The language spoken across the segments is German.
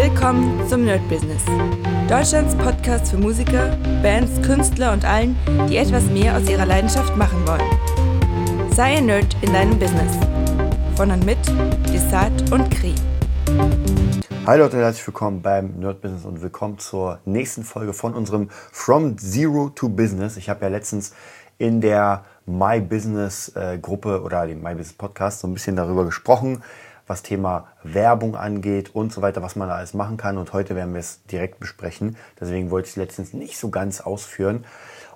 Willkommen zum Nerd Business. Deutschlands Podcast für Musiker, Bands, Künstler und allen, die etwas mehr aus ihrer Leidenschaft machen wollen. Sei ein Nerd in deinem Business. Von und mit Desart und Kri. Hi Leute, herzlich willkommen beim Nerd Business und willkommen zur nächsten Folge von unserem From Zero to Business. Ich habe ja letztens in der My Business äh, Gruppe oder dem My Business Podcast so ein bisschen darüber gesprochen, was Thema Werbung angeht und so weiter, was man da alles machen kann. Und heute werden wir es direkt besprechen. Deswegen wollte ich es letztens nicht so ganz ausführen.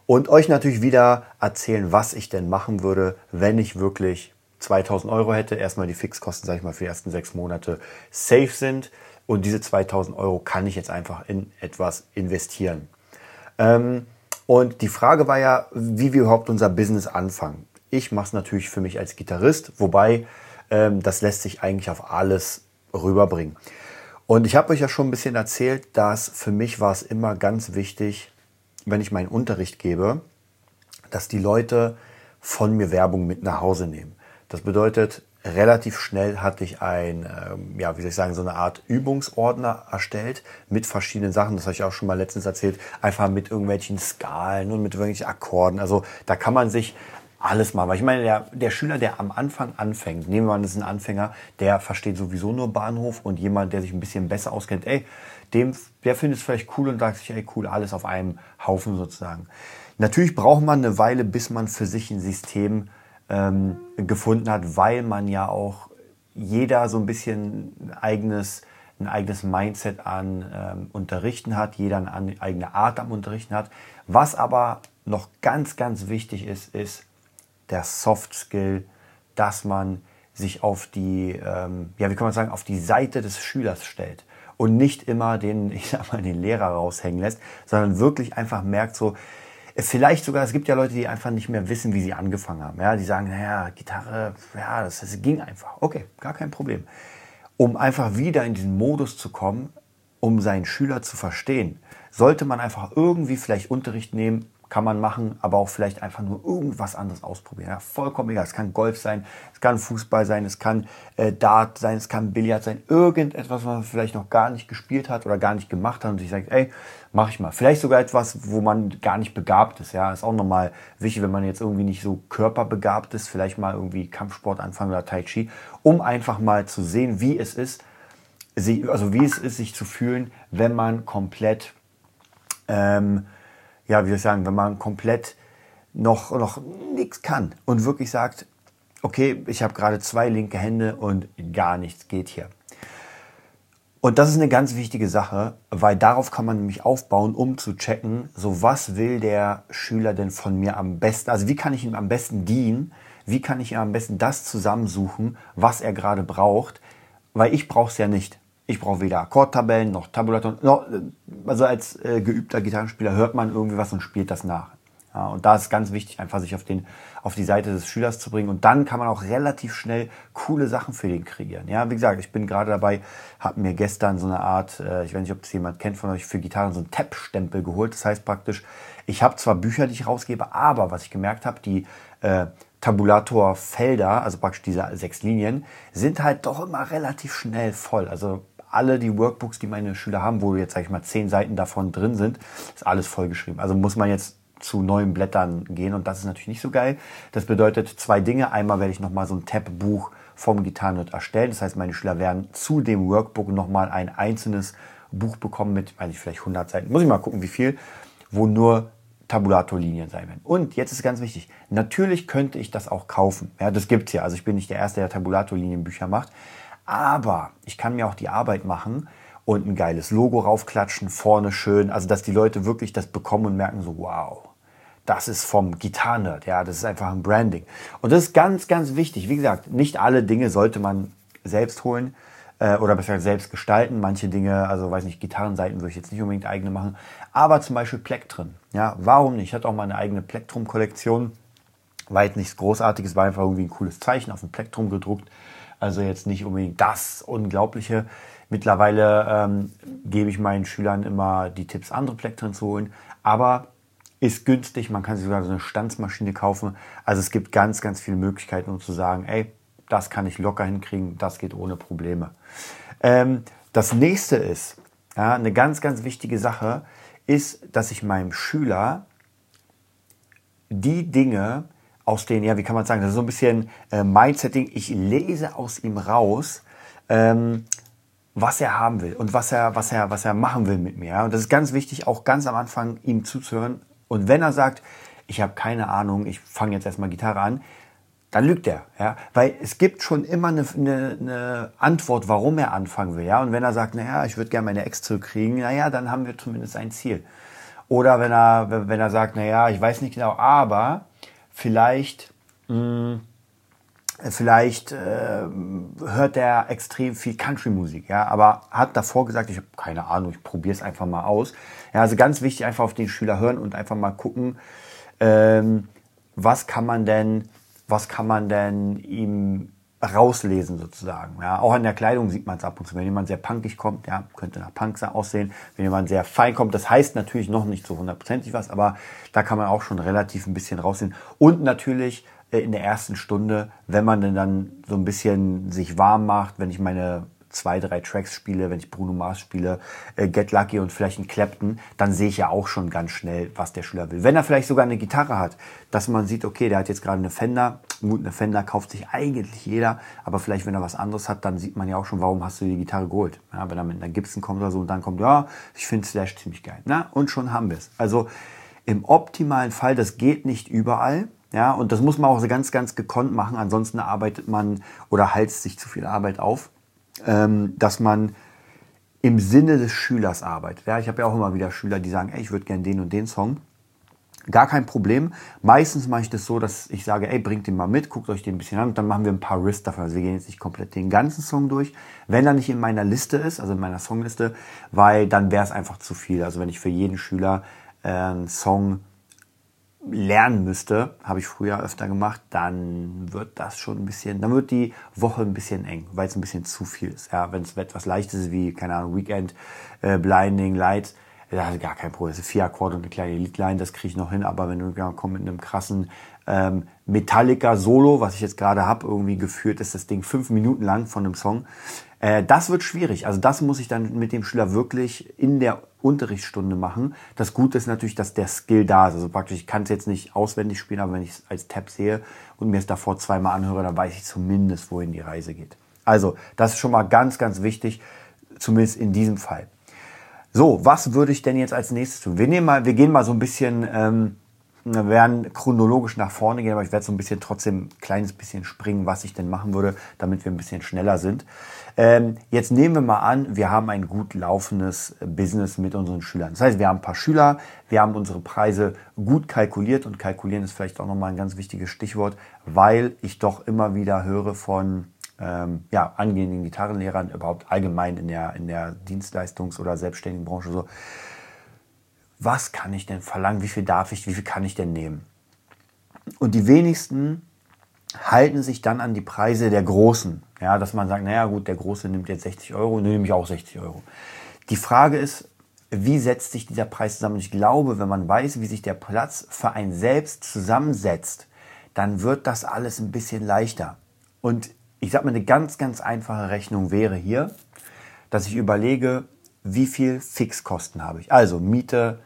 Und euch natürlich wieder erzählen, was ich denn machen würde, wenn ich wirklich 2000 Euro hätte. Erstmal die Fixkosten, sage ich mal, für die ersten sechs Monate safe sind. Und diese 2000 Euro kann ich jetzt einfach in etwas investieren. Ähm, und die Frage war ja, wie wir überhaupt unser Business anfangen. Ich mache es natürlich für mich als Gitarrist, wobei das lässt sich eigentlich auf alles rüberbringen. Und ich habe euch ja schon ein bisschen erzählt, dass für mich war es immer ganz wichtig, wenn ich meinen Unterricht gebe, dass die Leute von mir Werbung mit nach Hause nehmen. Das bedeutet, relativ schnell hatte ich ein, ähm, ja, wie soll ich sagen, so eine Art Übungsordner erstellt mit verschiedenen Sachen. Das habe ich auch schon mal letztens erzählt. Einfach mit irgendwelchen Skalen und mit irgendwelchen Akkorden. Also da kann man sich alles mal. Weil ich meine, der, der Schüler, der am Anfang anfängt, nehmen wir an, das ist ein Anfänger, der versteht sowieso nur Bahnhof und jemand, der sich ein bisschen besser auskennt, ey, dem, der findet es vielleicht cool und sagt sich, ey, cool, alles auf einem Haufen sozusagen. Natürlich braucht man eine Weile, bis man für sich ein System ähm, gefunden hat, weil man ja auch jeder so ein bisschen ein eigenes, ein eigenes Mindset an ähm, Unterrichten hat, jeder eine eigene Art am Unterrichten hat. Was aber noch ganz, ganz wichtig ist, ist, der Soft Skill, dass man sich auf die, ähm, ja, wie kann man sagen, auf die Seite des Schülers stellt und nicht immer den, ich sag mal, den Lehrer raushängen lässt, sondern wirklich einfach merkt so, vielleicht sogar, es gibt ja Leute, die einfach nicht mehr wissen, wie sie angefangen haben. Ja, die sagen, naja, Gitarre, ja, das, das ging einfach. Okay, gar kein Problem. Um einfach wieder in diesen Modus zu kommen, um seinen Schüler zu verstehen, sollte man einfach irgendwie vielleicht Unterricht nehmen, kann man machen, aber auch vielleicht einfach nur irgendwas anderes ausprobieren. Ja, vollkommen egal. Es kann Golf sein, es kann Fußball sein, es kann äh, Dart sein, es kann Billard sein, irgendetwas, was man vielleicht noch gar nicht gespielt hat oder gar nicht gemacht hat und sich sagt, ey, mach ich mal. Vielleicht sogar etwas, wo man gar nicht begabt ist. Ja, ist auch nochmal wichtig, wenn man jetzt irgendwie nicht so körperbegabt ist, vielleicht mal irgendwie Kampfsport anfangen oder Tai Chi, um einfach mal zu sehen, wie es ist, also wie es ist, sich zu fühlen, wenn man komplett ähm, ja, wie soll ich sagen, wenn man komplett noch, noch nichts kann und wirklich sagt, okay, ich habe gerade zwei linke Hände und gar nichts geht hier. Und das ist eine ganz wichtige Sache, weil darauf kann man nämlich aufbauen, um zu checken, so was will der Schüler denn von mir am besten, also wie kann ich ihm am besten dienen, wie kann ich ihm am besten das zusammensuchen, was er gerade braucht, weil ich brauche es ja nicht. Ich brauche weder Akkordtabellen noch Tabulatoren. Noch, also als äh, geübter Gitarrenspieler hört man irgendwie was und spielt das nach. Ja, und da ist ganz wichtig, einfach sich auf, den, auf die Seite des Schülers zu bringen. Und dann kann man auch relativ schnell coole Sachen für den kreieren. Ja, wie gesagt, ich bin gerade dabei, habe mir gestern so eine Art, äh, ich weiß nicht, ob das jemand kennt von euch, für Gitarren so einen Tab-Stempel geholt. Das heißt praktisch, ich habe zwar Bücher, die ich rausgebe, aber was ich gemerkt habe, die äh, Tabulatorfelder, also praktisch diese sechs Linien, sind halt doch immer relativ schnell voll. Also alle die Workbooks, die meine Schüler haben, wo jetzt, sage ich mal, zehn Seiten davon drin sind, ist alles vollgeschrieben. Also muss man jetzt zu neuen Blättern gehen und das ist natürlich nicht so geil. Das bedeutet zwei Dinge. Einmal werde ich nochmal so ein Tab-Buch vom Gitarrenhirt erstellen. Das heißt, meine Schüler werden zu dem Workbook nochmal ein einzelnes Buch bekommen mit, weiß ich, vielleicht 100 Seiten. Muss ich mal gucken, wie viel, wo nur Tabulatorlinien sein werden. Und jetzt ist ganz wichtig, natürlich könnte ich das auch kaufen. Ja, das gibt's ja. Also ich bin nicht der Erste, der Tabulatorlinienbücher macht. Aber ich kann mir auch die Arbeit machen und ein geiles Logo raufklatschen, vorne schön, also dass die Leute wirklich das bekommen und merken so, wow, das ist vom Gitarrenerd, ja, das ist einfach ein Branding. Und das ist ganz, ganz wichtig. Wie gesagt, nicht alle Dinge sollte man selbst holen äh, oder besser selbst gestalten. Manche Dinge, also weiß nicht, Gitarrenseiten würde ich jetzt nicht unbedingt eigene machen, aber zum Beispiel Plektren. Ja, warum nicht? Ich hatte auch mal eine eigene Plektrum-Kollektion. War jetzt nichts Großartiges, war einfach irgendwie ein cooles Zeichen auf dem Plektrum gedruckt. Also jetzt nicht unbedingt das Unglaubliche. Mittlerweile ähm, gebe ich meinen Schülern immer die Tipps, andere Plektren zu holen. Aber ist günstig, man kann sich sogar so eine Stanzmaschine kaufen. Also es gibt ganz, ganz viele Möglichkeiten, um zu sagen, ey, das kann ich locker hinkriegen, das geht ohne Probleme. Ähm, Das nächste ist, ja, eine ganz, ganz wichtige Sache, ist, dass ich meinem Schüler die Dinge aus den, ja, wie kann man sagen, das ist so ein bisschen äh, Mindsetting, ich lese aus ihm raus, ähm, was er haben will und was er, was er, was er machen will mit mir. Und das ist ganz wichtig, auch ganz am Anfang ihm zuzuhören. Und wenn er sagt, ich habe keine Ahnung, ich fange jetzt erstmal Gitarre an, dann lügt er, ja, weil es gibt schon immer eine, eine, eine Antwort, warum er anfangen will, ja. Und wenn er sagt, naja, ich würde gerne meine Ex zurückkriegen, naja, dann haben wir zumindest ein Ziel. Oder wenn er, wenn er sagt, naja, ich weiß nicht genau, aber vielleicht, mh, hm, vielleicht äh, hört er extrem viel Country-Musik, ja, aber hat davor gesagt, ich habe keine Ahnung, ich probiere es einfach mal aus. Ja, also ganz wichtig, einfach auf den Schüler hören und einfach mal gucken, ähm, was kann man denn, was kann man denn ihm rauslesen sozusagen. Ja, auch an der Kleidung sieht man es ab und zu. Wenn jemand sehr punkig kommt, ja, könnte nach Punk aussehen. Wenn jemand sehr fein kommt, das heißt natürlich noch nicht so hundertprozentig was, aber da kann man auch schon relativ ein bisschen raussehen. Und natürlich äh, in der ersten Stunde, wenn man denn dann so ein bisschen sich warm macht, wenn ich meine zwei, drei Tracks spiele, wenn ich Bruno Mars spiele, äh, Get Lucky und vielleicht einen Clapton, dann sehe ich ja auch schon ganz schnell, was der Schüler will. Wenn er vielleicht sogar eine Gitarre hat, dass man sieht, okay, der hat jetzt gerade eine Fender, gut, eine Fender kauft sich eigentlich jeder, aber vielleicht, wenn er was anderes hat, dann sieht man ja auch schon, warum hast du die Gitarre geholt. Ja, wenn er mit einer Gibson kommt oder so und dann kommt, ja, ich finde Slash ziemlich geil. Na, und schon haben wir es. Also im optimalen Fall, das geht nicht überall, ja, und das muss man auch so ganz, ganz gekonnt machen, ansonsten arbeitet man oder heizt sich zu viel Arbeit auf ähm, dass man im Sinne des Schülers arbeitet. Ja, ich habe ja auch immer wieder Schüler, die sagen, ey, ich würde gerne den und den Song. Gar kein Problem. Meistens mache ich das so, dass ich sage, ey, bringt den mal mit, guckt euch den ein bisschen an und dann machen wir ein paar Riss dafür. Also wir gehen jetzt nicht komplett den ganzen Song durch, wenn er nicht in meiner Liste ist, also in meiner Songliste, weil dann wäre es einfach zu viel. Also wenn ich für jeden Schüler äh, einen Song lernen müsste, habe ich früher öfter gemacht, dann wird das schon ein bisschen, dann wird die Woche ein bisschen eng, weil es ein bisschen zu viel ist. Ja, wenn es etwas leichtes ist wie, keine Ahnung, Weekend, äh, Blinding, Lights, da ist gar kein Problem. Vier Akkorde und eine kleine Leadline, das kriege ich noch hin, aber wenn du ja, komm, mit einem krassen ähm, Metallica Solo, was ich jetzt gerade habe, irgendwie geführt ist das Ding fünf Minuten lang von einem Song. Äh, das wird schwierig. Also das muss ich dann mit dem Schüler wirklich in der Unterrichtsstunde machen. Das Gute ist natürlich, dass der Skill da ist. Also praktisch, ich kann es jetzt nicht auswendig spielen, aber wenn ich es als Tab sehe und mir es davor zweimal anhöre, dann weiß ich zumindest, wohin die Reise geht. Also, das ist schon mal ganz, ganz wichtig, zumindest in diesem Fall. So, was würde ich denn jetzt als nächstes tun? Wir, nehmen mal, wir gehen mal so ein bisschen, ähm, wir werden chronologisch nach vorne gehen, aber ich werde so ein bisschen trotzdem ein kleines bisschen springen, was ich denn machen würde, damit wir ein bisschen schneller sind. Ähm, jetzt nehmen wir mal an, wir haben ein gut laufendes Business mit unseren Schülern. Das heißt, wir haben ein paar Schüler, wir haben unsere Preise gut kalkuliert und kalkulieren ist vielleicht auch nochmal ein ganz wichtiges Stichwort, weil ich doch immer wieder höre von ähm, ja, angehenden Gitarrenlehrern, überhaupt allgemein in der, in der Dienstleistungs- oder selbstständigen Branche so, was kann ich denn verlangen, wie viel darf ich, wie viel kann ich denn nehmen? Und die wenigsten halten sich dann an die Preise der Großen. Ja, dass man sagt, naja gut, der Große nimmt jetzt 60 Euro, dann nehme ich auch 60 Euro. Die Frage ist, wie setzt sich dieser Preis zusammen? Ich glaube, wenn man weiß, wie sich der Platz für einen selbst zusammensetzt, dann wird das alles ein bisschen leichter. Und ich sage mal, eine ganz, ganz einfache Rechnung wäre hier, dass ich überlege, wie viel Fixkosten habe ich. Also Miete,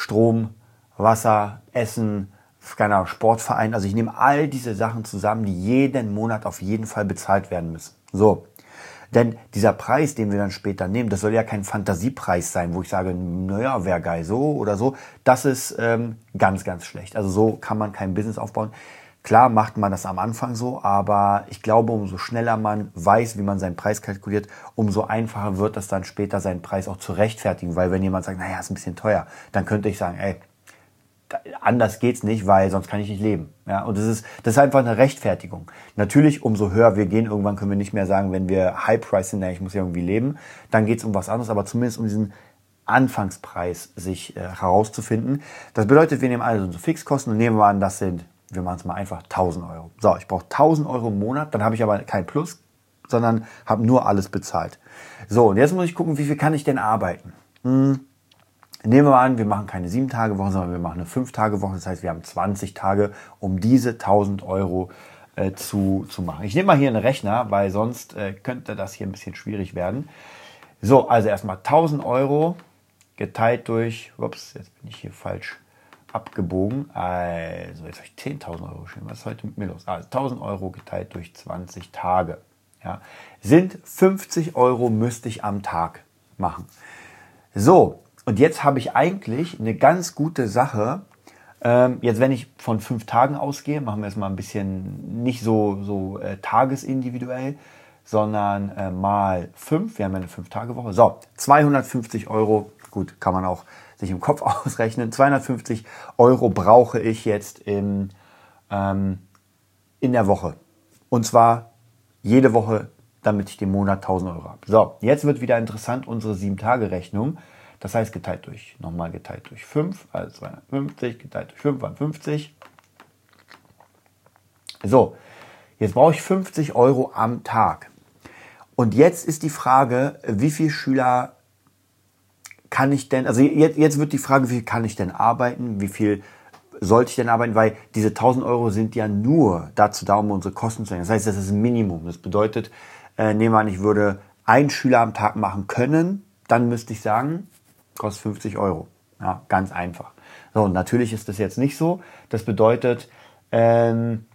Strom, Wasser, Essen, Ahnung, Sportverein. Also ich nehme all diese Sachen zusammen, die jeden Monat auf jeden Fall bezahlt werden müssen. So. Denn dieser Preis, den wir dann später nehmen, das soll ja kein Fantasiepreis sein, wo ich sage, naja, wäre geil so oder so. Das ist ähm, ganz, ganz schlecht. Also so kann man kein Business aufbauen. Klar macht man das am Anfang so, aber ich glaube, umso schneller man weiß, wie man seinen Preis kalkuliert, umso einfacher wird es dann später, seinen Preis auch zu rechtfertigen. Weil wenn jemand sagt, naja, ist ein bisschen teuer, dann könnte ich sagen, ey, anders geht's nicht, weil sonst kann ich nicht leben. Ja, und das ist, das ist einfach eine Rechtfertigung. Natürlich, umso höher wir gehen, irgendwann können wir nicht mehr sagen, wenn wir High Price sind, ja, ich muss ja irgendwie leben, dann geht's um was anderes, aber zumindest um diesen Anfangspreis sich äh, herauszufinden. Das bedeutet, wir nehmen also unsere Fixkosten und nehmen wir an, das sind, wir machen es mal einfach, 1000 Euro. So, ich brauche 1000 Euro im Monat, dann habe ich aber kein Plus, sondern habe nur alles bezahlt. So, und jetzt muss ich gucken, wie viel kann ich denn arbeiten? Hm Nehmen wir mal an, wir machen keine 7-Tage-Woche, sondern wir machen eine 5-Tage-Woche. Das heißt, wir haben 20 Tage, um diese 1000 Euro äh, zu, zu machen. Ich nehme mal hier einen Rechner, weil sonst äh, könnte das hier ein bisschen schwierig werden. So, also erstmal 1000 Euro geteilt durch, ups, jetzt bin ich hier falsch abgebogen. Also, jetzt habe ich 10.000 Euro geschrieben. Was ist heute mit mir los? Also 1000 Euro geteilt durch 20 Tage. Ja, sind 50 Euro müsste ich am Tag machen. So, und jetzt habe ich eigentlich eine ganz gute Sache. Ähm, jetzt, wenn ich von fünf Tagen ausgehe, machen wir es mal ein bisschen nicht so, so äh, tagesindividuell, sondern äh, mal fünf. Wir haben ja eine Fünf-Tage-Woche. So, 250 Euro. Gut, kann man auch sich im Kopf ausrechnen. 250 Euro brauche ich jetzt im, ähm, in der Woche. Und zwar jede Woche, damit ich den Monat 1000 Euro habe. So, jetzt wird wieder interessant unsere 7-Tage-Rechnung. Das heißt, geteilt durch, nochmal geteilt durch 5, also 250, geteilt durch 5 waren 50. So, jetzt brauche ich 50 Euro am Tag. Und jetzt ist die Frage, wie viele Schüler kann ich denn, also jetzt, jetzt wird die Frage, wie viel kann ich denn arbeiten, wie viel sollte ich denn arbeiten? Weil diese 1000 Euro sind ja nur dazu da, um unsere Kosten zu senken. Das heißt, das ist ein Minimum. Das bedeutet, äh, nehmen wir an, ich würde einen Schüler am Tag machen können, dann müsste ich sagen, kostet 50 Euro. Ja, ganz einfach. So, und natürlich ist das jetzt nicht so. Das bedeutet, ähm,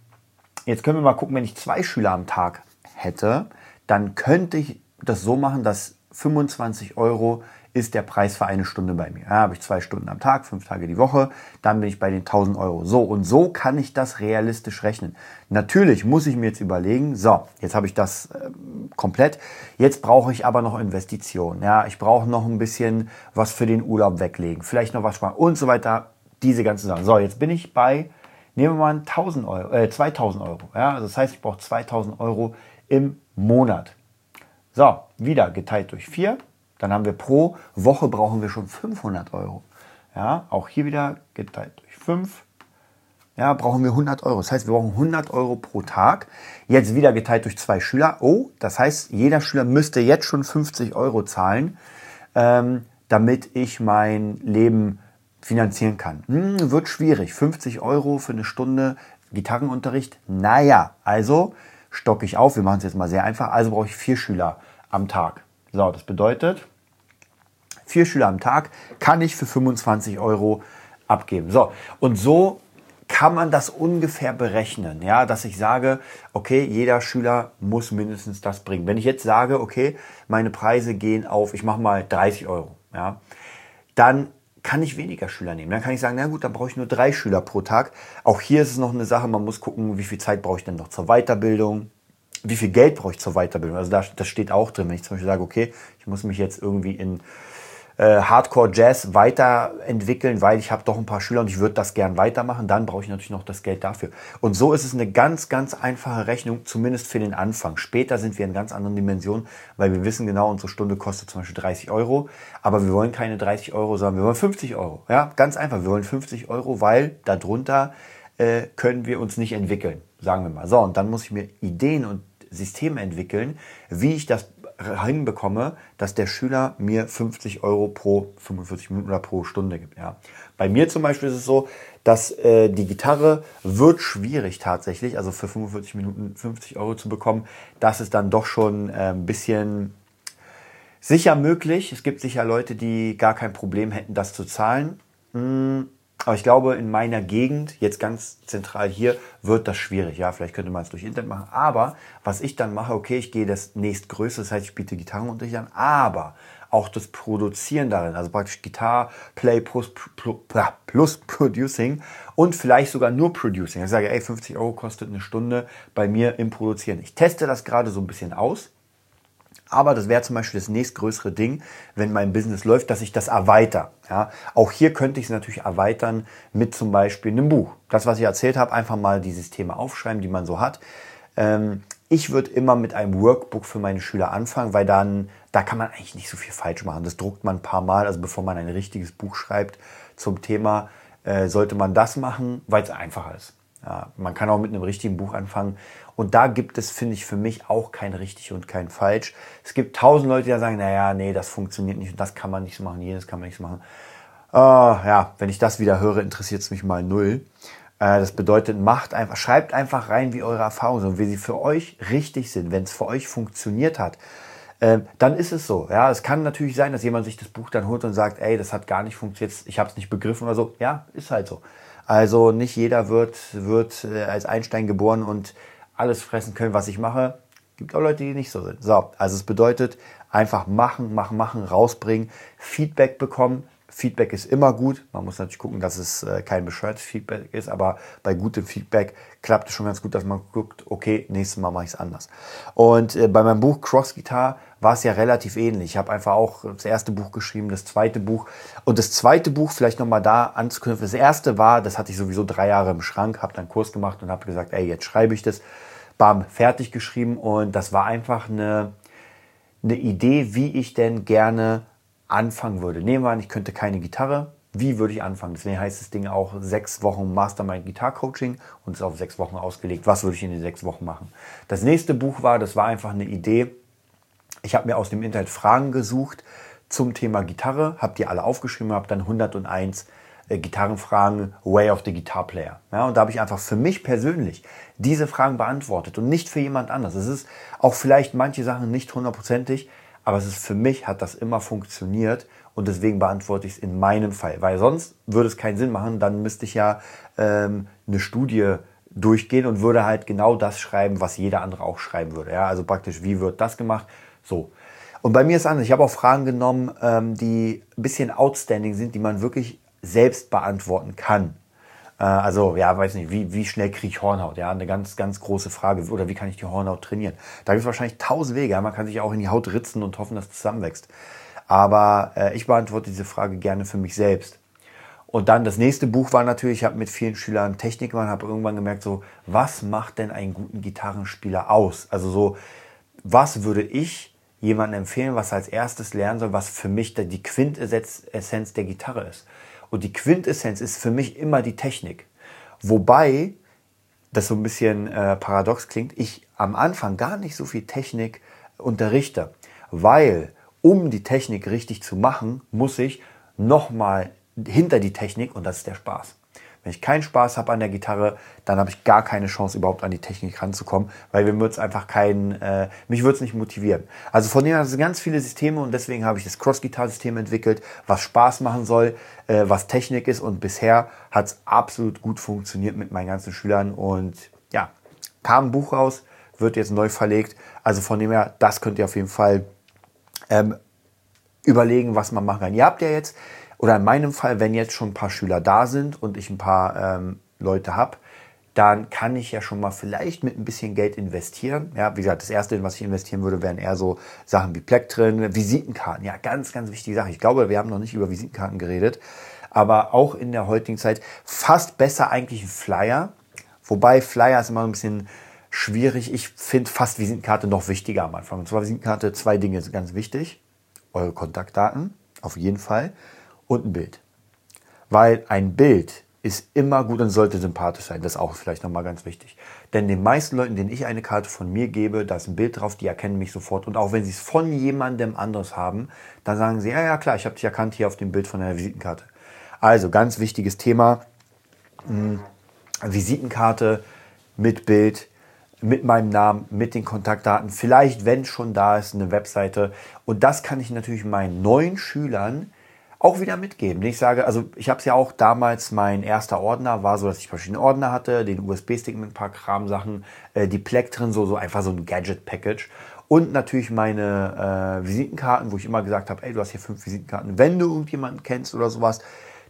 jetzt können wir mal gucken, wenn ich zwei Schüler am Tag hätte, dann könnte ich das so machen, dass 25 Euro ist der Preis für eine Stunde bei mir. Ja, habe ich zwei Stunden am Tag, fünf Tage die Woche, dann bin ich bei den 1000 Euro. So, und so kann ich das realistisch rechnen. Natürlich muss ich mir jetzt überlegen, so, jetzt habe ich das äh, komplett, jetzt brauche ich aber noch Investitionen. Ja, ich brauche noch ein bisschen was für den Urlaub weglegen, vielleicht noch was sparen und so weiter, diese ganzen Sachen. So, jetzt bin ich bei, nehmen wir mal 1000 Euro, äh, 2000 Euro. Ja, also das heißt, ich brauche 2000 Euro im Monat. So, wieder geteilt durch vier dann haben wir pro Woche brauchen wir schon 500 Euro. Ja, auch hier wieder geteilt durch 5. Ja, brauchen wir 100 Euro. Das heißt, wir brauchen 100 Euro pro Tag. Jetzt wieder geteilt durch zwei Schüler. Oh, das heißt, jeder Schüler müsste jetzt schon 50 Euro zahlen, ähm, damit ich mein Leben finanzieren kann. Hm, wird schwierig. 50 Euro für eine Stunde Gitarrenunterricht. Naja, also stocke ich auf. Wir machen es jetzt mal sehr einfach. Also brauche ich vier Schüler am Tag. So, das bedeutet, vier Schüler am Tag kann ich für 25 Euro abgeben. So, und so kann man das ungefähr berechnen, ja, dass ich sage, okay, jeder Schüler muss mindestens das bringen. Wenn ich jetzt sage, okay, meine Preise gehen auf, ich mache mal 30 Euro, ja, dann kann ich weniger Schüler nehmen. Dann kann ich sagen, na gut, dann brauche ich nur drei Schüler pro Tag. Auch hier ist es noch eine Sache, man muss gucken, wie viel Zeit brauche ich denn noch zur Weiterbildung, wie viel Geld brauche ich zur Weiterbildung? Also da, das steht auch drin. Wenn ich zum Beispiel sage, okay, ich muss mich jetzt irgendwie in äh, Hardcore Jazz weiterentwickeln, weil ich habe doch ein paar Schüler und ich würde das gern weitermachen, dann brauche ich natürlich noch das Geld dafür. Und so ist es eine ganz, ganz einfache Rechnung, zumindest für den Anfang. Später sind wir in ganz anderen Dimensionen, weil wir wissen genau, unsere Stunde kostet zum Beispiel 30 Euro, aber wir wollen keine 30 Euro, sondern wir wollen 50 Euro. Ja, ganz einfach. Wir wollen 50 Euro, weil darunter äh, können wir uns nicht entwickeln, sagen wir mal. So, und dann muss ich mir Ideen und System entwickeln, wie ich das hinbekomme, dass der Schüler mir 50 Euro pro 45 Minuten oder pro Stunde gibt. Ja. Bei mir zum Beispiel ist es so, dass äh, die Gitarre wird schwierig tatsächlich, also für 45 Minuten 50 Euro zu bekommen. Das ist dann doch schon äh, ein bisschen sicher möglich. Es gibt sicher Leute, die gar kein Problem hätten, das zu zahlen. Hm aber ich glaube, in meiner Gegend, jetzt ganz zentral hier, wird das schwierig. Ja, vielleicht könnte man es durch Internet machen. Aber was ich dann mache, okay, ich gehe das nächstgrößte, das heißt, ich biete Gitarrenunterricht an, aber auch das Produzieren darin, also praktisch Gitarre, Play plus, plus, plus Producing und vielleicht sogar nur Producing. Ich sage, ey, 50 Euro kostet eine Stunde bei mir im Produzieren. Ich teste das gerade so ein bisschen aus aber das wäre zum Beispiel das nächstgrößere Ding, wenn mein Business läuft, dass ich das erweitere. Ja, auch hier könnte ich es natürlich erweitern mit zum Beispiel einem Buch. Das, was ich erzählt habe, einfach mal die Systeme aufschreiben, die man so hat. Ähm, ich würde immer mit einem Workbook für meine Schüler anfangen, weil dann, da kann man eigentlich nicht so viel falsch machen. Das druckt man ein paar Mal, also bevor man ein richtiges Buch schreibt zum Thema, äh, sollte man das machen, weil es einfacher ist. Ja, man kann auch mit einem richtigen Buch anfangen. Und da gibt es, finde ich, für mich auch kein richtig und kein falsch. Es gibt tausend Leute, die sagen, naja, nee, das funktioniert nicht und das kann man nicht machen, jenes kann man nicht machen. Uh, ja, wenn ich das wieder höre, interessiert es mich mal null. Uh, das bedeutet, macht einfach, schreibt einfach rein, wie eure Erfahrungen sind, wie sie für euch richtig sind. Wenn es für euch funktioniert hat, äh, dann ist es so. Ja, es kann natürlich sein, dass jemand sich das Buch dann holt und sagt, ey, das hat gar nicht funktioniert, ich habe es nicht begriffen oder so. Ja, ist halt so. Also nicht jeder wird, wird äh, als Einstein geboren und alles fressen können, was ich mache. Gibt auch Leute, die nicht so sind. So, also es bedeutet einfach machen, machen, machen, rausbringen, Feedback bekommen, Feedback ist immer gut. Man muss natürlich gucken, dass es äh, kein bescheuertes Feedback ist, aber bei gutem Feedback klappt es schon ganz gut, dass man guckt, okay, nächstes Mal mache ich es anders. Und äh, bei meinem Buch Cross Guitar war es ja relativ ähnlich. Ich habe einfach auch das erste Buch geschrieben, das zweite Buch. Und das zweite Buch, vielleicht nochmal da anzuknüpfen, das erste war, das hatte ich sowieso drei Jahre im Schrank, habe dann Kurs gemacht und habe gesagt, ey, jetzt schreibe ich das. Bam, fertig geschrieben. Und das war einfach eine, eine Idee, wie ich denn gerne anfangen würde. Nehmen wir an, ich könnte keine Gitarre. Wie würde ich anfangen? Deswegen heißt das Ding auch sechs Wochen Mastermind Gitar Coaching und ist auf sechs Wochen ausgelegt. Was würde ich in den sechs Wochen machen? Das nächste Buch war, das war einfach eine Idee. Ich habe mir aus dem Internet Fragen gesucht zum Thema Gitarre, habe die alle aufgeschrieben, habe dann 101 äh, Gitarrenfragen Way of the Guitar Player. Ja, und da habe ich einfach für mich persönlich diese Fragen beantwortet und nicht für jemand anders. Es ist auch vielleicht manche Sachen nicht hundertprozentig, aber es ist für mich hat das immer funktioniert und deswegen beantworte ich es in meinem Fall, weil sonst würde es keinen Sinn machen. Dann müsste ich ja ähm, eine Studie durchgehen und würde halt genau das schreiben, was jeder andere auch schreiben würde. Ja, also praktisch, wie wird das gemacht? So. Und bei mir ist anders. Ich habe auch Fragen genommen, ähm, die ein bisschen outstanding sind, die man wirklich selbst beantworten kann. Äh, also, ja, weiß nicht, wie, wie schnell kriege ich Hornhaut? Ja, eine ganz, ganz große Frage. Oder wie kann ich die Hornhaut trainieren? Da gibt es wahrscheinlich tausend Wege. Man kann sich auch in die Haut ritzen und hoffen, dass es zusammenwächst. Aber äh, ich beantworte diese Frage gerne für mich selbst. Und dann das nächste Buch war natürlich, ich habe mit vielen Schülern Technik gemacht, habe irgendwann gemerkt, so, was macht denn einen guten Gitarrenspieler aus? Also so, was würde ich jemandem empfehlen, was als erstes lernen soll, was für mich die Quintessenz der Gitarre ist? Und die Quintessenz ist für mich immer die Technik. Wobei, das so ein bisschen äh, paradox klingt, ich am Anfang gar nicht so viel Technik unterrichte. Weil, um die Technik richtig zu machen, muss ich nochmal hinter die Technik und das ist der Spaß. Wenn ich keinen Spaß habe an der Gitarre, dann habe ich gar keine Chance, überhaupt an die Technik ranzukommen, weil mir wird es einfach kein, äh, mich würde es nicht motivieren. Also von dem her sind ganz viele Systeme und deswegen habe ich das Cross-Gitar-System entwickelt, was Spaß machen soll, äh, was Technik ist und bisher hat es absolut gut funktioniert mit meinen ganzen Schülern und ja, kam ein Buch raus, wird jetzt neu verlegt. Also von dem her, das könnt ihr auf jeden Fall ähm, überlegen, was man machen kann. Ihr habt ja jetzt oder in meinem Fall, wenn jetzt schon ein paar Schüler da sind und ich ein paar ähm, Leute habe, dann kann ich ja schon mal vielleicht mit ein bisschen Geld investieren. Ja, wie gesagt, das erste, in was ich investieren würde, wären eher so Sachen wie Plektren, Visitenkarten. Ja, ganz, ganz wichtige Sache. Ich glaube, wir haben noch nicht über Visitenkarten geredet, aber auch in der heutigen Zeit fast besser eigentlich ein Flyer. Wobei Flyer ist immer ein bisschen schwierig. Ich finde fast Visitenkarte noch wichtiger am Anfang. Und zwar Visitenkarte, zwei Dinge sind ganz wichtig. Eure Kontaktdaten, auf jeden Fall und ein Bild. Weil ein Bild ist immer gut und sollte sympathisch sein. Das ist auch vielleicht nochmal ganz wichtig. Denn den meisten Leuten, denen ich eine Karte von mir gebe, da ist ein Bild drauf, die erkennen mich sofort. Und auch wenn sie es von jemandem anderes haben, dann sagen sie, ja, ja, klar, ich habe dich erkannt hier auf dem Bild von der Visitenkarte. Also ganz wichtiges Thema. Hm, Visitenkarte mit Bild, mit meinem Namen, mit den Kontaktdaten. Vielleicht, wenn schon da ist, eine Webseite. Und das kann ich natürlich meinen neuen Schülern auch wieder mitgeben. Ich sage, also ich habe es ja auch damals, mein erster Ordner war so, dass ich verschiedene Ordner hatte, den USB-Stick mit ein paar Kramsachen, äh, die Pleck drin, so, so einfach so ein Gadget-Package. Und natürlich meine äh, Visitenkarten, wo ich immer gesagt habe, ey, du hast hier fünf Visitenkarten. Wenn du irgendjemanden kennst oder sowas,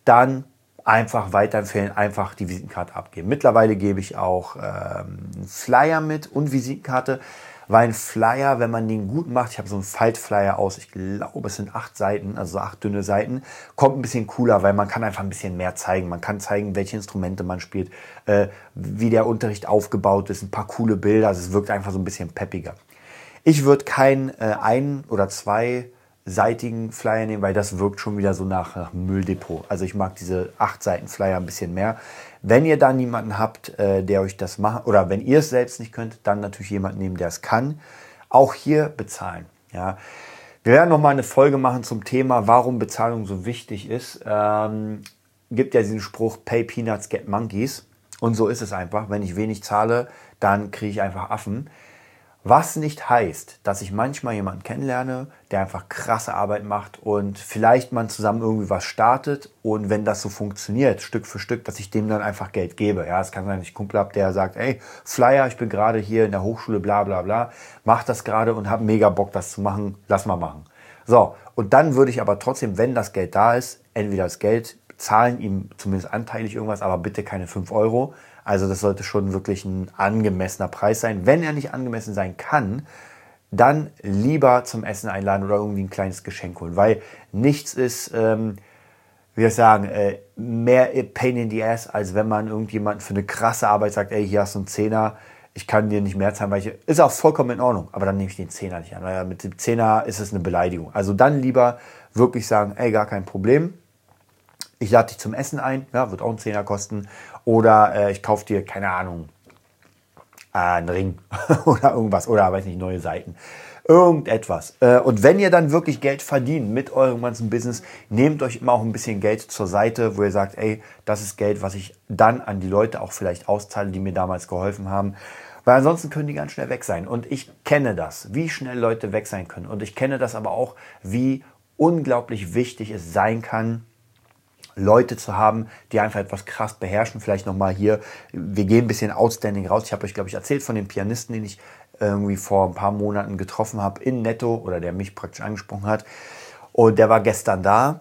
dann einfach weiterempfehlen, einfach die Visitenkarte abgeben. Mittlerweile gebe ich auch ähm, Flyer mit und Visitenkarte. Weil ein Flyer, wenn man den gut macht, ich habe so einen Faltflyer aus, ich glaube, es sind acht Seiten, also acht dünne Seiten, kommt ein bisschen cooler, weil man kann einfach ein bisschen mehr zeigen. Man kann zeigen, welche Instrumente man spielt, äh, wie der Unterricht aufgebaut ist, ein paar coole Bilder. Also es wirkt einfach so ein bisschen peppiger. Ich würde kein äh, ein oder zwei seitigen Flyer nehmen, weil das wirkt schon wieder so nach, nach Mülldepot. Also ich mag diese acht Seiten Flyer ein bisschen mehr. Wenn ihr da niemanden habt, äh, der euch das macht, oder wenn ihr es selbst nicht könnt, dann natürlich jemanden nehmen, der es kann. Auch hier bezahlen. Ja. Wir werden nochmal eine Folge machen zum Thema, warum Bezahlung so wichtig ist. Ähm, gibt ja diesen Spruch, pay peanuts, get monkeys. Und so ist es einfach. Wenn ich wenig zahle, dann kriege ich einfach Affen. Was nicht heißt, dass ich manchmal jemanden kennenlerne, der einfach krasse Arbeit macht und vielleicht man zusammen irgendwie was startet und wenn das so funktioniert, Stück für Stück, dass ich dem dann einfach Geld gebe. Ja, es kann sein, dass ich einen Kumpel habe, der sagt, ey, Flyer, ich bin gerade hier in der Hochschule, bla bla bla, mach das gerade und habe mega Bock, das zu machen, lass mal machen. So, und dann würde ich aber trotzdem, wenn das Geld da ist, entweder das Geld zahlen, ihm zumindest anteilig irgendwas, aber bitte keine 5 Euro, also das sollte schon wirklich ein angemessener Preis sein. Wenn er nicht angemessen sein kann, dann lieber zum Essen einladen oder irgendwie ein kleines Geschenk holen, weil nichts ist, ähm, wie ich sagen, äh, mehr Pain in the Ass, als wenn man irgendjemanden für eine krasse Arbeit sagt, ey, hier hast du einen Zehner, ich kann dir nicht mehr zahlen, weil ich, ist auch vollkommen in Ordnung, aber dann nehme ich den Zehner nicht an, weil mit dem Zehner ist es eine Beleidigung. Also dann lieber wirklich sagen, ey, gar kein Problem, ich lade dich zum Essen ein, ja, wird auch einen Zehner kosten. Oder äh, ich kaufe dir, keine Ahnung, äh, einen Ring oder irgendwas. Oder, weiß nicht, neue Seiten. Irgendetwas. Äh, und wenn ihr dann wirklich Geld verdient mit eurem ganzen Business, nehmt euch immer auch ein bisschen Geld zur Seite, wo ihr sagt, ey, das ist Geld, was ich dann an die Leute auch vielleicht auszahle, die mir damals geholfen haben. Weil ansonsten können die ganz schnell weg sein. Und ich kenne das, wie schnell Leute weg sein können. Und ich kenne das aber auch, wie unglaublich wichtig es sein kann, Leute zu haben, die einfach etwas krass beherrschen. Vielleicht nochmal hier, wir gehen ein bisschen outstanding raus. Ich habe euch, glaube ich, erzählt von dem Pianisten, den ich irgendwie vor ein paar Monaten getroffen habe in Netto oder der mich praktisch angesprochen hat. Und der war gestern da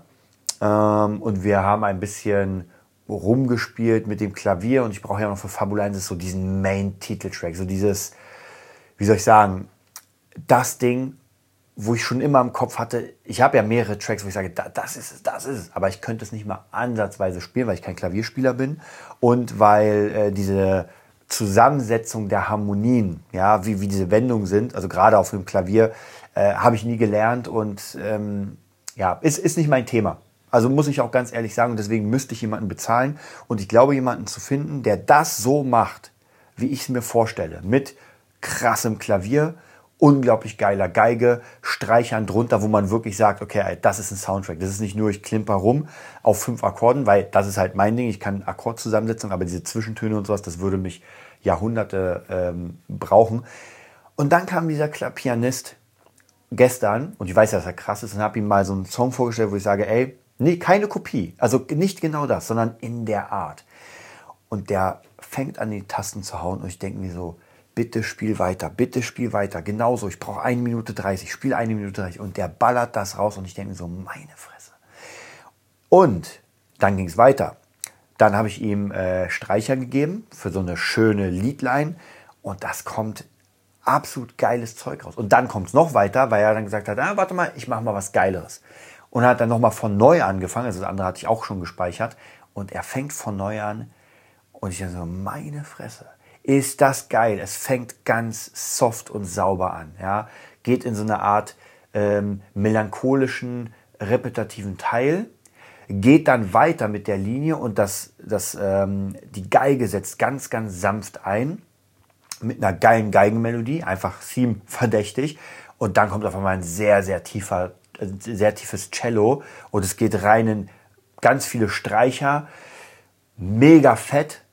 ähm, und wir haben ein bisschen rumgespielt mit dem Klavier und ich brauche ja noch für Fabulensis so diesen Main-Titeltrack, so dieses, wie soll ich sagen, das Ding, wo ich schon immer im Kopf hatte, ich habe ja mehrere Tracks, wo ich sage, das ist es, das ist es, aber ich könnte es nicht mal ansatzweise spielen, weil ich kein Klavierspieler bin. Und weil äh, diese Zusammensetzung der Harmonien, ja, wie, wie diese Wendungen sind, also gerade auf dem Klavier, äh, habe ich nie gelernt. Und ähm, ja, ist, ist nicht mein Thema. Also muss ich auch ganz ehrlich sagen, deswegen müsste ich jemanden bezahlen. Und ich glaube, jemanden zu finden, der das so macht, wie ich es mir vorstelle, mit krassem Klavier, unglaublich geiler Geige, Streichern drunter, wo man wirklich sagt, okay, das ist ein Soundtrack. Das ist nicht nur, ich klimper rum auf fünf Akkorden, weil das ist halt mein Ding. Ich kann Akkordzusammensetzung, aber diese Zwischentöne und sowas, das würde mich Jahrhunderte ähm, brauchen. Und dann kam dieser Pianist gestern, und ich weiß ja, dass er krass ist, und habe ihm mal so einen Song vorgestellt, wo ich sage, ey, nee, keine Kopie. Also nicht genau das, sondern in der Art. Und der fängt an, die Tasten zu hauen und ich denke mir so, bitte spiel weiter, bitte spiel weiter. Genauso, ich brauche eine Minute 30, spiel eine Minute 30. Und der ballert das raus und ich denke so, meine Fresse. Und dann ging es weiter. Dann habe ich ihm äh, Streicher gegeben für so eine schöne Liedline und das kommt absolut geiles Zeug raus. Und dann kommt es noch weiter, weil er dann gesagt hat, ah, warte mal, ich mache mal was Geileres. Und hat dann nochmal von neu angefangen, also das andere hatte ich auch schon gespeichert. Und er fängt von neu an und ich so, meine Fresse ist das geil. Es fängt ganz soft und sauber an. Ja? Geht in so eine Art ähm, melancholischen, repetitiven Teil, geht dann weiter mit der Linie und das, das, ähm, die Geige setzt ganz, ganz sanft ein mit einer geilen Geigenmelodie, einfach Theme verdächtig. Und dann kommt auf einmal ein sehr, sehr tiefer, äh, sehr tiefes Cello und es geht rein in ganz viele Streicher, mega fett,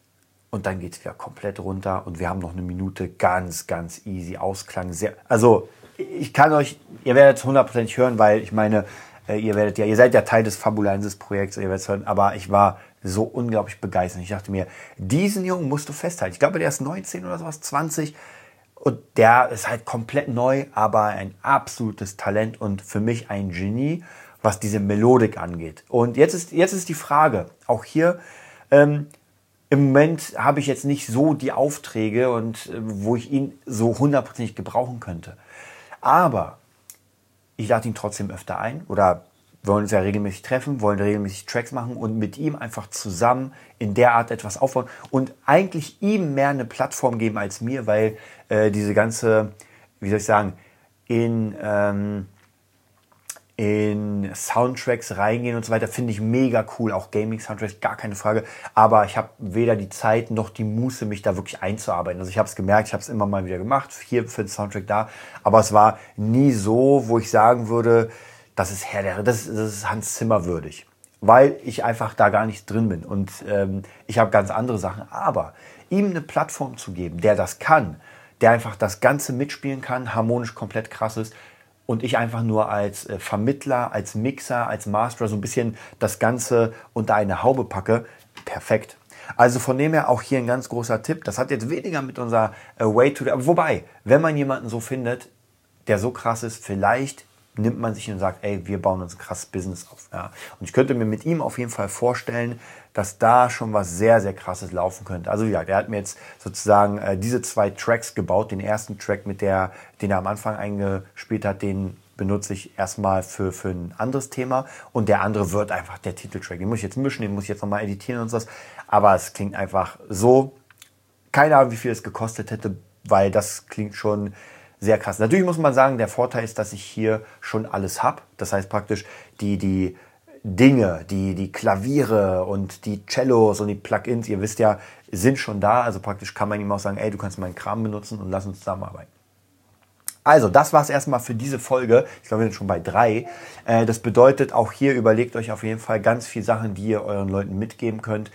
und dann geht es wieder komplett runter und wir haben noch eine Minute ganz, ganz easy Ausklang. Sehr, also ich kann euch, ihr werdet es hundertprozentig hören, weil ich meine, äh, ihr werdet ja, ihr seid ja Teil des Fabulensis-Projekts, ihr werdet es hören, aber ich war so unglaublich begeistert. Ich dachte mir, diesen Jungen musst du festhalten. Ich glaube, der ist 19 oder sowas, 20 und der ist halt komplett neu, aber ein absolutes Talent und für mich ein Genie, was diese Melodik angeht. Und jetzt ist, jetzt ist die Frage, auch hier, ähm, im Moment habe ich jetzt nicht so die Aufträge und äh, wo ich ihn so hundertprozentig gebrauchen könnte. Aber ich lade ihn trotzdem öfter ein oder wollen uns ja regelmäßig treffen, wollen regelmäßig Tracks machen und mit ihm einfach zusammen in der Art etwas aufbauen und eigentlich ihm mehr eine Plattform geben als mir, weil äh, diese ganze, wie soll ich sagen, in ähm, in Soundtracks reingehen und so weiter, finde ich mega cool. Auch Gaming-Soundtracks, gar keine Frage. Aber ich habe weder die Zeit noch die Muße, mich da wirklich einzuarbeiten. Also ich habe es gemerkt, ich habe es immer mal wieder gemacht, hier für den Soundtrack da. Aber es war nie so, wo ich sagen würde, das ist Herr der, das, das ist Hans Zimmer würdig. Weil ich einfach da gar nicht drin bin. Und ähm, ich habe ganz andere Sachen. Aber ihm eine Plattform zu geben, der das kann, der einfach das Ganze mitspielen kann, harmonisch komplett krass ist und ich einfach nur als äh, Vermittler, als Mixer, als Masterer so ein bisschen das Ganze unter eine Haube packe, perfekt. Also von dem her auch hier ein ganz großer Tipp. Das hat jetzt weniger mit unserer äh, Way to... Wobei, wenn man jemanden so findet, der so krass ist, vielleicht nimmt man sich und sagt, ey, wir bauen uns ein krasses Business auf. Ja. Und ich könnte mir mit ihm auf jeden Fall vorstellen, dass da schon was sehr, sehr krasses laufen könnte. Also ja, der hat mir jetzt sozusagen äh, diese zwei Tracks gebaut. Den ersten Track, mit der, den er am Anfang eingespielt hat, den benutze ich erstmal für, für ein anderes Thema. Und der andere wird einfach der Titeltrack. Den muss ich jetzt mischen, den muss ich jetzt nochmal editieren und sowas. Aber es klingt einfach so. Keine Ahnung, wie viel es gekostet hätte, weil das klingt schon sehr krass. Natürlich muss man sagen, der Vorteil ist, dass ich hier schon alles habe. Das heißt praktisch, die, die Dinge, die, die Klaviere und die Cellos und die Plugins, ihr wisst ja, sind schon da. Also praktisch kann man ihm auch sagen, ey, du kannst meinen Kram benutzen und lass uns zusammenarbeiten. Also, das war es erstmal für diese Folge. Ich glaube, wir sind schon bei drei. Äh, das bedeutet, auch hier überlegt euch auf jeden Fall ganz viele Sachen, die ihr euren Leuten mitgeben könnt.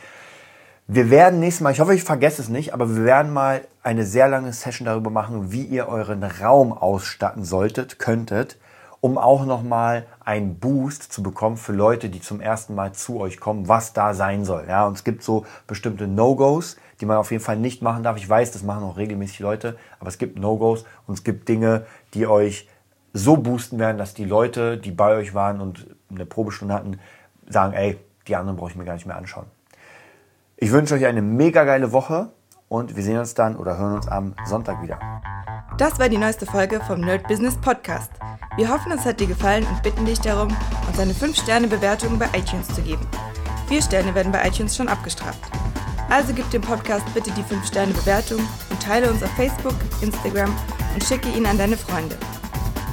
Wir werden nächstes Mal, ich hoffe, ich vergesse es nicht, aber wir werden mal eine sehr lange Session darüber machen, wie ihr euren Raum ausstatten solltet, könntet, um auch nochmal einen Boost zu bekommen für Leute, die zum ersten Mal zu euch kommen, was da sein soll. Ja, und es gibt so bestimmte No-Gos, die man auf jeden Fall nicht machen darf. Ich weiß, das machen auch regelmäßig Leute, aber es gibt No-Gos und es gibt Dinge, die euch so boosten werden, dass die Leute, die bei euch waren und eine Probestunde hatten, sagen, ey, die anderen brauche ich mir gar nicht mehr anschauen. Ich wünsche euch eine mega geile Woche und wir sehen uns dann oder hören uns am Sonntag wieder. Das war die neueste Folge vom Nerd Business Podcast. Wir hoffen, es hat dir gefallen und bitten dich darum, uns eine 5-Sterne-Bewertung bei iTunes zu geben. Vier Sterne werden bei iTunes schon abgestraft. Also gib dem Podcast bitte die 5-Sterne-Bewertung und teile uns auf Facebook, Instagram und schicke ihn an deine Freunde.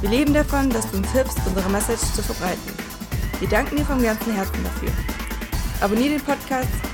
Wir leben davon, dass du uns hilfst, unsere Message zu verbreiten. Wir danken dir vom ganzen Herzen dafür. Abonnier den Podcast